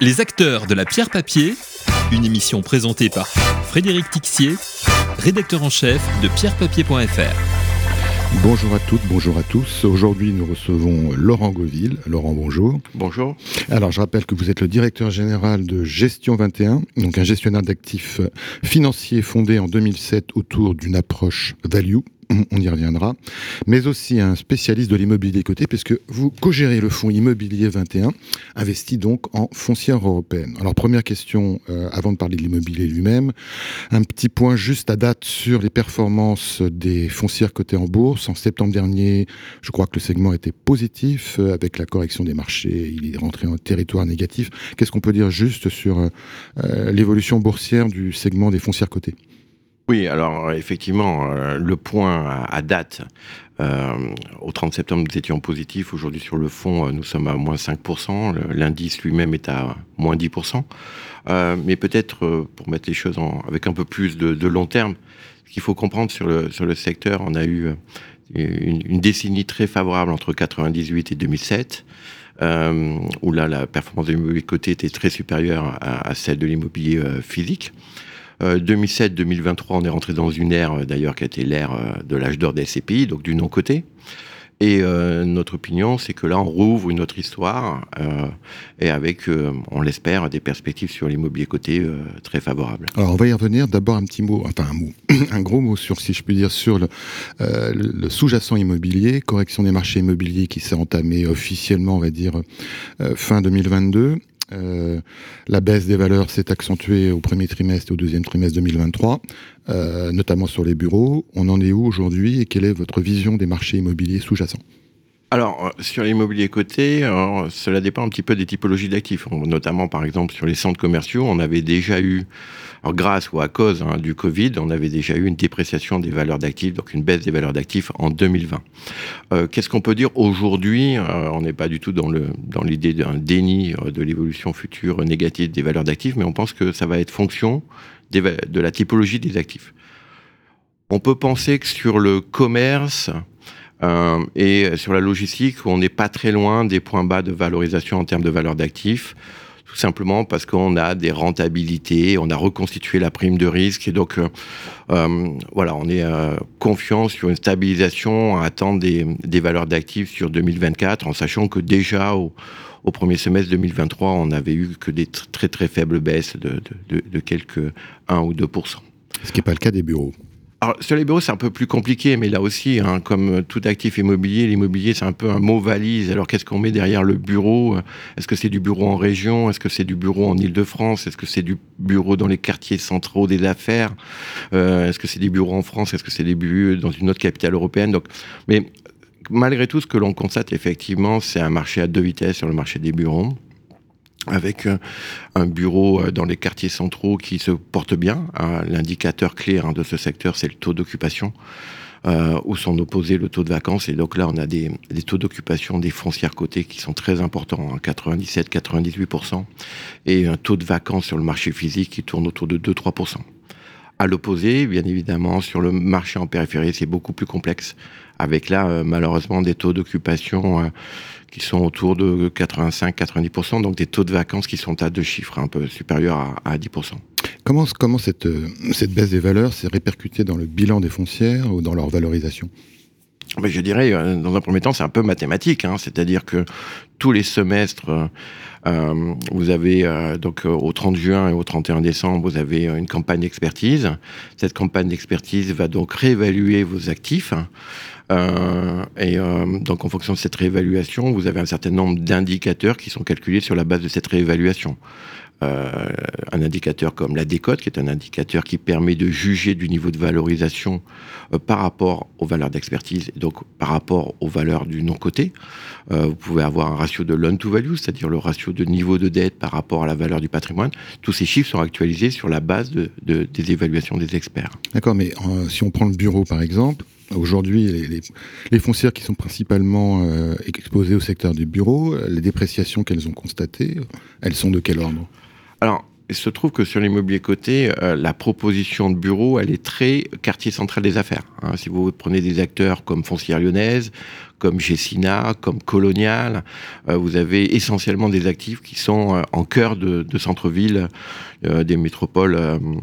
Les acteurs de la pierre papier, une émission présentée par Frédéric Tixier, rédacteur en chef de pierrepapier.fr. Bonjour à toutes, bonjour à tous. Aujourd'hui, nous recevons Laurent Gauville. Laurent, bonjour. Bonjour. Alors, je rappelle que vous êtes le directeur général de Gestion 21, donc un gestionnaire d'actifs financiers fondé en 2007 autour d'une approche value on y reviendra, mais aussi un spécialiste de l'immobilier coté, puisque vous co-gérez le fonds immobilier 21, investi donc en foncière européenne. Alors première question, euh, avant de parler de l'immobilier lui-même, un petit point juste à date sur les performances des foncières cotées en bourse. En septembre dernier, je crois que le segment était positif, euh, avec la correction des marchés, il est rentré en territoire négatif. Qu'est-ce qu'on peut dire juste sur euh, l'évolution boursière du segment des foncières cotées? Oui, alors effectivement, euh, le point à, date, euh, au 30 septembre, nous étions positifs. Aujourd'hui, sur le fond, euh, nous sommes à moins 5%. L'indice lui-même est à moins 10%. mais peut-être, pour mettre les choses en, avec un peu plus de, long terme, ce qu'il faut comprendre sur le, sur le secteur, on a eu une, décennie très favorable entre 98 et 2007. où là, la performance de l'immobilier côté était très supérieure à celle de l'immobilier physique. 2007-2023, euh, on est rentré dans une ère, euh, d'ailleurs, qui a été l'ère euh, de l'âge d'or des SCPI, donc du non-côté. Et notre opinion, c'est que là, on rouvre une autre histoire, et avec, on l'espère, des perspectives sur l'immobilier côté très favorables. Alors, on va y revenir. D'abord, un petit mot, enfin un mot, un gros mot sur, si je puis dire, sur le, le sous-jacent immobilier, correction des marchés immobiliers qui s'est entamée officiellement, on va dire, fin 2022. Euh, la baisse des valeurs s'est accentuée au premier trimestre et au deuxième trimestre 2023, euh, notamment sur les bureaux. On en est où aujourd'hui et quelle est votre vision des marchés immobiliers sous-jacents? Alors, euh, sur l'immobilier coté, cela dépend un petit peu des typologies d'actifs. Notamment, par exemple, sur les centres commerciaux, on avait déjà eu alors, grâce ou à cause hein, du Covid, on avait déjà eu une dépréciation des valeurs d'actifs, donc une baisse des valeurs d'actifs en 2020. Euh, Qu'est-ce qu'on peut dire aujourd'hui euh, On n'est pas du tout dans le dans l'idée d'un déni euh, de l'évolution future négative des valeurs d'actifs, mais on pense que ça va être fonction de la typologie des actifs. On peut penser que sur le commerce, euh, et sur la logistique, on n'est pas très loin des points bas de valorisation en termes de valeur d'actifs tout simplement parce qu'on a des rentabilités, on a reconstitué la prime de risque et donc euh, euh voilà, on est confiant sur une stabilisation à attendre des, valeurs d'actifs sur 2024 en sachant que déjà au, premier semestre 2023, on n'avait eu que des très très faibles baisses de quelques 1 ou 2% Ce qui n'est pas le cas des bureaux. Alors, sur les bureaux, c'est un peu plus compliqué, mais là aussi, hein, comme tout actif immobilier, l'immobilier, c'est un peu un mot valise. Alors, qu'est-ce qu'on met derrière le bureau? Est-ce que c'est du bureau en région? Est-ce que c'est du bureau en Ile-de-France Est-ce que c'est du bureau dans les quartiers centraux des affaires? Euh, Est-ce que c'est des bureaux en France? Est-ce que c'est des bureaux dans une autre capitale européenne? Donc, mais malgré tout, ce que l'on constate effectivement, c'est un marché à deux vitesses sur le marché des bureaux avec euh, un bureau euh, dans les quartiers centraux qui se porte bien. Hein, l'indicateur clé hein, de ce secteur, c'est le taux d'occupation, euh, où sont opposés le taux de vacances. Et donc là, on a des, taux d'occupation des foncières cotées qui sont très importants, 97-98%, hein, et un taux de vacances sur le marché physique qui tourne autour de 2-3%. À l'opposé, bien évidemment, sur le marché en périphérie, c'est beaucoup plus complexe, avec là, malheureusement, des taux d'occupation qui sont autour de 85-90%, donc des taux de vacances qui sont à deux chiffres, un peu supérieurs à, 10%. Comment, cette, cette baisse des valeurs s'est répercutée dans le bilan des foncières ou dans leur valorisation? Je dirais, euh, dans un premier temps, c'est un peu mathématique, hein, c'est-à-dire que tous les semestres, euh, vous avez euh, donc au 30 juin et au 31 décembre, vous avez une campagne d'expertise. Cette campagne d'expertise va donc réévaluer vos actifs. Euh, et euh, donc, en fonction de cette réévaluation, vous avez un certain nombre d'indicateurs qui sont calculés sur la base de cette réévaluation. Euh, un indicateur comme la décote, qui est un indicateur qui permet de juger du niveau de valorisation euh, par rapport aux valeurs d'expertise donc par rapport aux valeurs du non-coté. Euh, vous pouvez avoir un ratio de loan-to-value, c'est-à-dire le ratio de niveau de dette par rapport à la valeur du patrimoine. Tous ces chiffres sont actualisés sur la base de, de, des évaluations des experts. D'accord, mais si on prend le bureau par exemple, Aujourd'hui, les, foncières qui sont principalement exposées au secteur du bureau, les dépréciations qu'elles ont constatées, elles sont de quel ordre? Alors, il se trouve que sur l'immobilier coté, euh, la proposition de bureau, elle est très quartier central des affaires. Hein. Si vous prenez des acteurs comme Foncière Lyonnaise, comme Gessina, comme Colonial. vous avez essentiellement des actifs qui sont en cœur de, de centre-ville des métropoles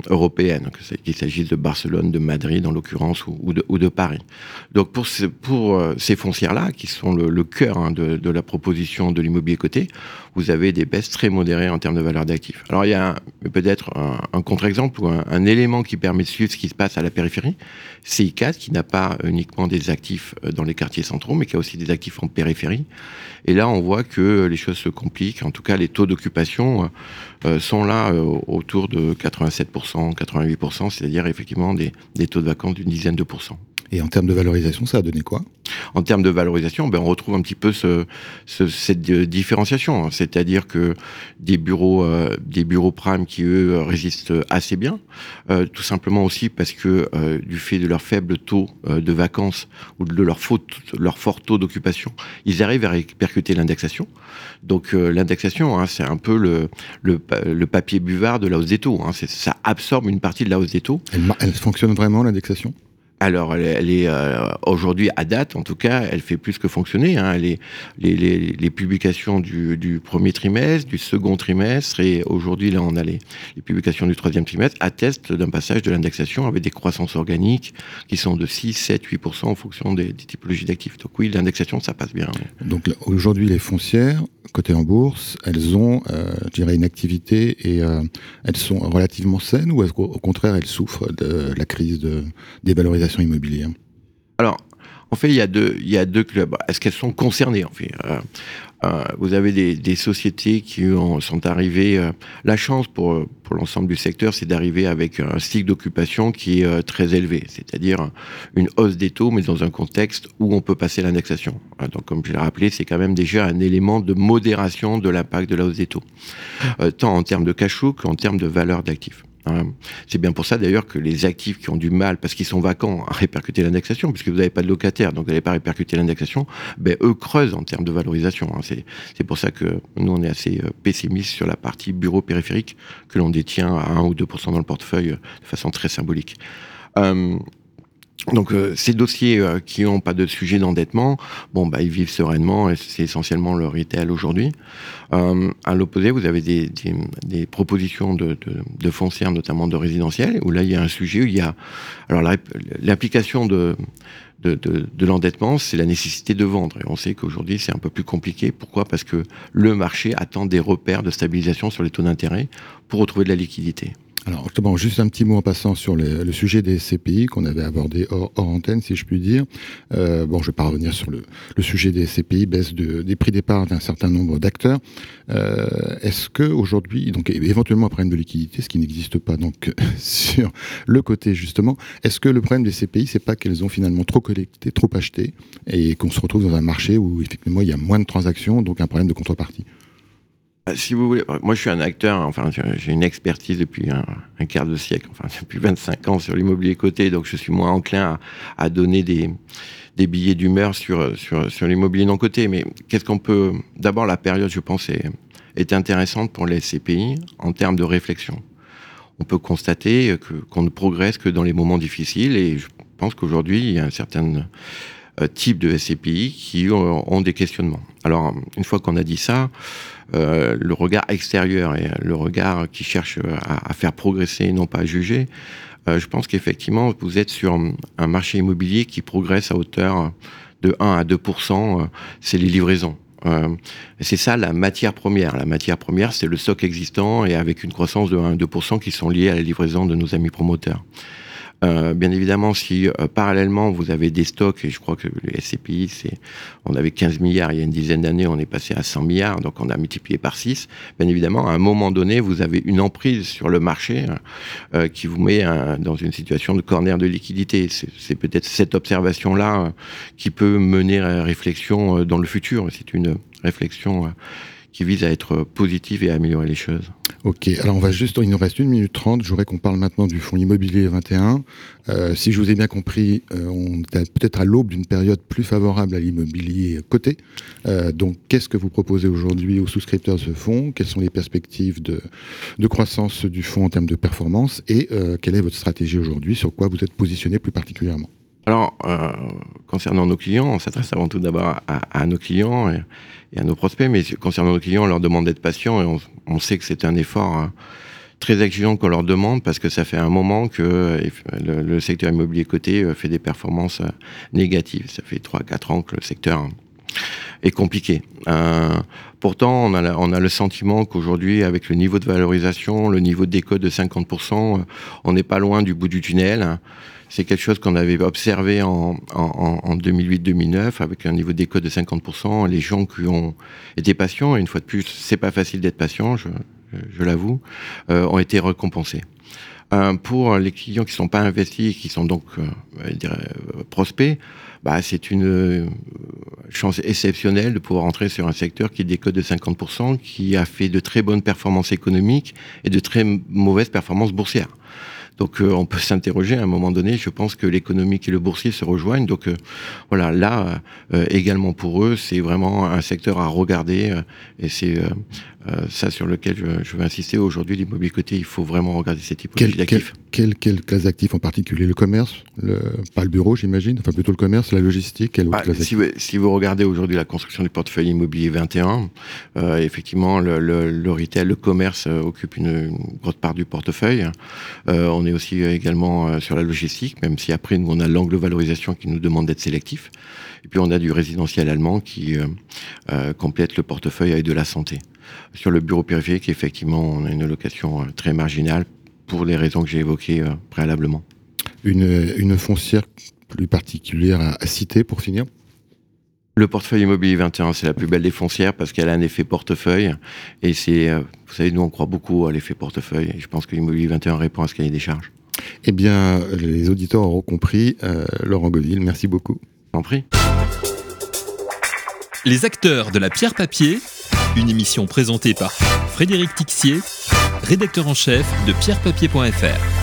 européennes, qu'il s'agisse de Barcelone, de Madrid en l'occurrence, ou, de, Paris. Donc pour, ces foncières-là, qui sont le, cœur hein, de, la proposition de l'immobilier coté, vous avez des baisses très modérées en termes de valeur d'actifs. Alors il y a peut-être un, contre-exemple ou un, élément qui permet de suivre ce qui se passe à la périphérie, c'est ICAT qui n'a pas uniquement des actifs euh, dans les quartiers centraux, mais qui a aussi des actifs en périphérie. Et là, on voit que les choses se compliquent. En tout cas, les taux d'occupation euh, euh, sont là autour de 87%, 88%, c'est-à-dire effectivement des, des taux de vacances d'une dizaine de pourcents. Et en termes de valorisation, ça a donné quoi? En termes de valorisation, ben on retrouve un petit peu ce, ce, cette euh, différenciation, c'est-à-dire que des bureaux, euh, des bureaux prime qui eux résistent assez bien, euh, tout simplement aussi parce que euh, du fait de leur faible taux de vacances ou de leur, fort taux d'occupation, ils arrivent à répercuter l'indexation. Donc l'indexation, hein, c'est un peu le, le, le, papier buvard de la hausse des taux. Hein. ça absorbe une partie de la hausse des taux. Elle, elle fonctionne vraiment l'indexation? Alors, elle, est euh, aujourd'hui à date, en tout cas, elle fait plus que fonctionner. Hein. Les, les, les, publications du, du, premier trimestre, du second trimestre, et aujourd'hui, là, on a les, publications du troisième trimestre, attestent d'un passage de l'indexation avec des croissances organiques qui sont de 6, 7, 8% en fonction des, typologies d'actifs. Donc oui, l'indexation, ça passe bien. Donc aujourd'hui, les foncières, côté en bourse, elles ont, euh, je une activité et euh, elles sont relativement saines ou est-ce qu'au contraire, elles souffrent de la crise de dévalorisation immobilière Alors, en fait, il y a deux, y a deux clubs. Est-ce qu'elles sont concernées en fait? Euh, Vous avez des, des, sociétés qui ont, sont arrivées. Euh, la chance pour pour l'ensemble du secteur, c'est d'arriver avec un cycle d'occupation qui est très élevé, c'est-à-dire une hausse des taux, mais dans un contexte où on peut passer l'indexation. Donc, comme je l'ai rappelé, c'est quand même déjà un élément de modération de l'impact de la hausse des taux, tant en termes de cash qu'en termes de valeur d'actifs. Hein. C'est bien pour ça d'ailleurs que les actifs qui ont du mal, parce qu'ils sont vacants, à répercuter l'indexation, puisque vous n'avez pas de locataire, donc vous n'allez pas répercuter l'indexation, ben, eux creusent en termes de valorisation. Hein. C'est pour ça que nous, on est assez euh, pessimiste sur la partie bureau périphérique que l'on détient à 1 ou 2% dans le portefeuille euh, de façon très symbolique. Euh, donc euh, ces dossiers euh, qui n'ont pas de sujet d'endettement, bon bah ils vivent sereinement et c'est essentiellement le retail aujourd'hui. Euh, à l'opposé, vous avez des, propositions de, de, foncières, notamment de résidentiel, où là il y a un sujet où il y a alors l'application de de, de, de l'endettement, c'est la nécessité de vendre. Et on sait qu'aujourd'hui, c'est un peu plus compliqué. Pourquoi? Parce que le marché attend des repères de stabilisation sur les taux d'intérêt pour retrouver de la liquidité. Alors, bon, juste un petit mot en passant sur le, sujet des CPI qu'on avait abordé hors, antenne, si je puis dire. Euh, bon, je vais pas revenir sur le, sujet des CPI, baisse de, des prix départ d'un certain nombre d'acteurs. Euh, est-ce que aujourd'hui, donc éventuellement un problème de liquidité, ce qui n'existe pas donc sur le côté justement, est-ce que le problème des CPI, c'est pas qu'elles ont finalement trop collecté, trop acheté, et qu'on se retrouve dans un marché où effectivement il y a moins de transactions, donc un problème de contrepartie? Si vous voulez, moi je suis un acteur, enfin j'ai une expertise depuis un, quart de siècle, enfin depuis 25 ans sur l'immobilier coté, donc je suis moins enclin à, donner des, billets d'humeur sur, l'immobilier non coté. Mais qu'est-ce qu'on peut... D'abord, la période, je pense, est, intéressante pour les CPI en termes de réflexion. On peut constater qu'on ne progresse que dans les moments difficiles et je pense qu'aujourd'hui, il y a un certain euh, type de SCPI qui ont, ont, des questionnements. Alors, une fois qu'on a dit ça, euh, le regard extérieur et le regard qui cherche à, à faire progresser, non pas à juger, euh, je pense qu'effectivement, vous êtes sur un marché immobilier qui progresse à hauteur de 1 à 2% euh, c'est les livraisons. Euh, c'est ça la matière première. La matière première, c'est le stock existant et avec une croissance de 1 à 2% qui sont liés à la livraison de nos amis promoteurs. Euh, bien évidemment, si euh, parallèlement vous avez des stocks, et je crois que le SCPI, c'est, on avait 15 milliards il y a une dizaine d'années, on est passé à 100 milliards, donc on a multiplié par 6. Bien évidemment, à un moment donné, vous avez une emprise sur le marché euh, qui vous met dans une situation de corner de liquidité. C'est, peut-être cette observation-là qui peut mener à réflexion dans le futur. C'est une réflexion qui vise à être positive et à améliorer les choses. Ok, alors on va juste, il nous reste une minute trente, je voudrais qu'on parle maintenant du fonds immobilier 21. Euh, si je vous ai bien compris, euh, on est peut-être à l'aube d'une période plus favorable à l'immobilier coté. Euh, donc qu'est-ce que vous proposez aujourd'hui aux souscripteurs de ce fonds? Quelles sont les perspectives de, de croissance du fonds en termes de performance? Et quelle est votre stratégie aujourd'hui? Sur quoi vous êtes positionné plus particulièrement? Alors, euh, concernant nos clients, on s'adresse avant tout d'abord à, nos clients et, à nos prospects, mais concernant nos clients, on leur demande d'être patients et on, sait que c'est un effort hein, très exigeant qu'on leur demande parce que ça fait un moment que le, secteur immobilier coté fait des performances négatives. Ça fait 3-4 ans que le secteur est compliqué. Euh, pourtant, on a, on a le sentiment qu'aujourd'hui, avec le niveau de valorisation, le niveau de décode de 50%, euh, on n'est pas loin du bout du tunnel. C'est quelque chose qu'on avait observé en, en, en 2008-2009 avec un niveau décode de 50%. Les gens qui ont été patients, et une fois de plus, c'est pas facile d'être patient, je, l'avoue, euh, ont été récompensés. Euh, pour les clients qui ne sont pas investis, qui sont donc euh, prospects, bah, c'est une chance exceptionnelle de pouvoir entrer sur un secteur qui décode de 50%, qui a fait de très bonnes performances économiques et de très mauvaises performances boursières. Donc euh, on peut s'interroger à un moment donné. Je pense que l'économique et le boursier se rejoignent. Donc euh, voilà, là euh, également pour eux, c'est vraiment un secteur à regarder et c'est ça sur lequel je, veux insister aujourd'hui. L'immobilier côté, il faut vraiment regarder cette typologie d'actifs. Quelle, quelle, classe d'actifs en particulier? Le commerce, le, pas le bureau, j'imagine. Enfin plutôt le commerce, la logistique. Bah, si, vous, si, vous, regardez aujourd'hui la construction du portefeuille immobilier 21, effectivement le, le, le, retail, le commerce occupe une, une, grosse part du portefeuille. on on est aussi euh, également euh, sur la logistique, même si après, nous, on a l'angle de valorisation qui nous demande d'être sélectif. Et puis, on a du résidentiel allemand qui euh, complète le portefeuille avec de la santé. Sur le bureau périphérique, effectivement, on a une location très marginale pour les raisons que j'ai évoquées préalablement. Une, foncière plus particulière à citer pour finir? Le portefeuille immobilier 21, c'est la plus belle des foncières parce qu'elle a un effet portefeuille. Et c'est, euh, vous savez, nous, on croit beaucoup à l'effet portefeuille. Et je pense que l'immobilier 21 répond à ce cahier des charges. Eh bien, les auditeurs auront compris. Euh, Laurent Godil, merci beaucoup. En prie. Les acteurs de la pierre papier, une émission présentée par Frédéric Tixier, rédacteur en chef de pierrepapier.fr.